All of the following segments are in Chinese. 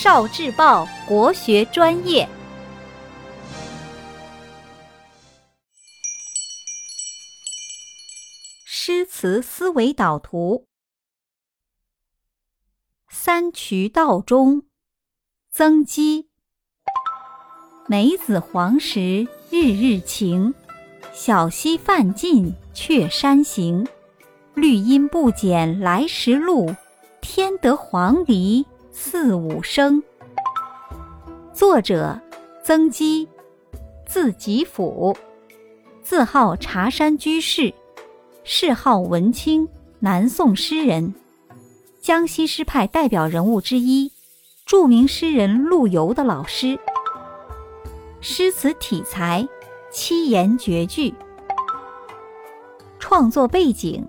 少智报国学专业，诗词思维导图。三衢道中，曾几。梅子黄时日日晴，小溪泛尽却山行。绿阴不减来时路，添得黄鹂四五声。作者：曾几，字吉甫，字号茶山居士，谥号文清，南宋诗人，江西诗派代表人物之一，著名诗人陆游的老师。诗词体裁七言绝句。创作背景。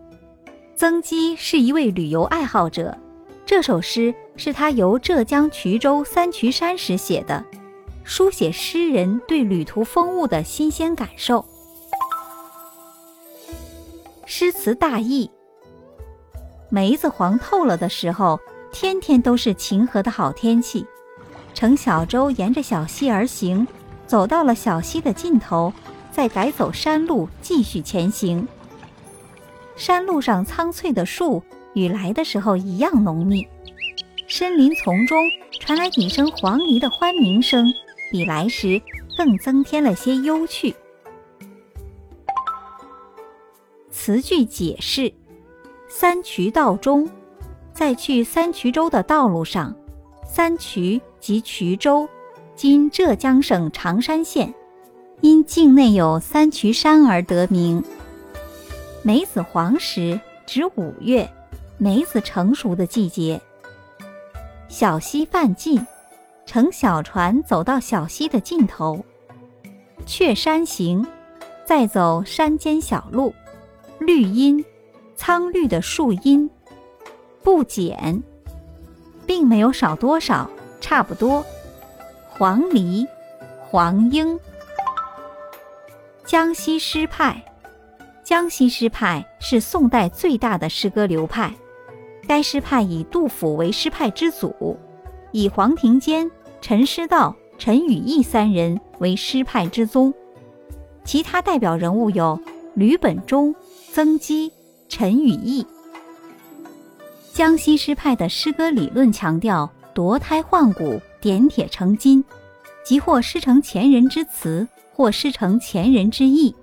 曾几是一位旅游爱好者，这首诗是他游浙江衢州三衢山时写的，书写诗人对旅途风物的新鲜感受。诗词大意：梅子黄透了的时候，天天都是晴和的好天气，乘小舟沿着小溪而行，走到了小溪的尽头，再改走山路继续前行。山路上苍翠的树与来的时候一样浓密，森林丛中传来几声黄鹂的欢鸣声，比来时更增添了些幽趣。词句解释：三衢道中，在去三衢州的道路上，三衢即衢州，今浙江省常山县，因境内有三衢山而得名。梅子黄时指五月，梅子成熟的季节。小溪泛尽，乘小船走到小溪的尽头。却山行，再走山间小路。绿荫，苍绿的树荫。不减，并没有少多少，差不多。黄鹂，黄莺。江西诗派。江西诗派是宋代最大的诗歌流派，该诗派以杜甫为诗派之祖，以黄庭坚、陈师道、陈与义三人为诗派之宗，其他代表人物有吕本中、曾几、陈与义。江西诗派的诗歌理论强调夺胎换骨、点铁成金，即或诗成前人之词，或诗成前人之意。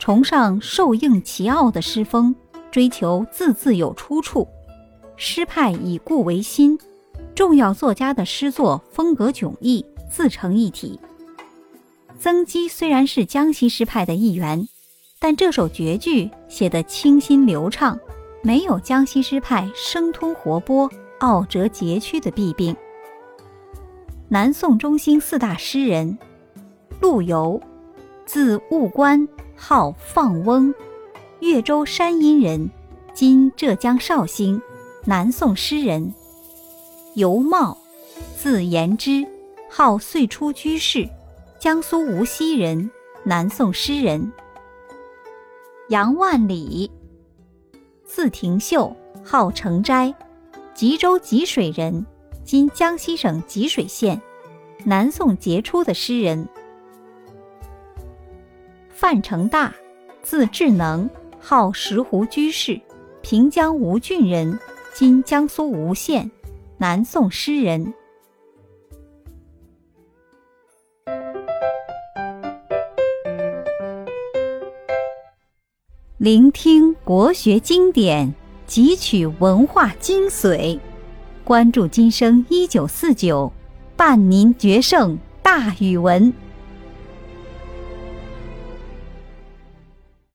崇尚受应其奥的诗风，追求字字有出处。诗派以故为新，重要作家的诗作风格迥异，自成一体。曾几虽然是江西诗派的一员，但这首绝句写得清新流畅，没有江西诗派生通活泼、傲折节屈的弊病。南宋中兴四大诗人，陆游，字务观。号放翁，越州山阴人，今浙江绍兴，南宋诗人。尤袤，字言之，号岁初居士，江苏无锡人，南宋诗人。杨万里，字廷秀，号成斋，吉州吉水人，今江西省吉水县，南宋杰出的诗人。范成大，字智能，号石湖居士，平江吴郡人，今江苏吴县，南宋诗人。聆听国学经典，汲取文化精髓，关注今生一九四九，伴您决胜大语文。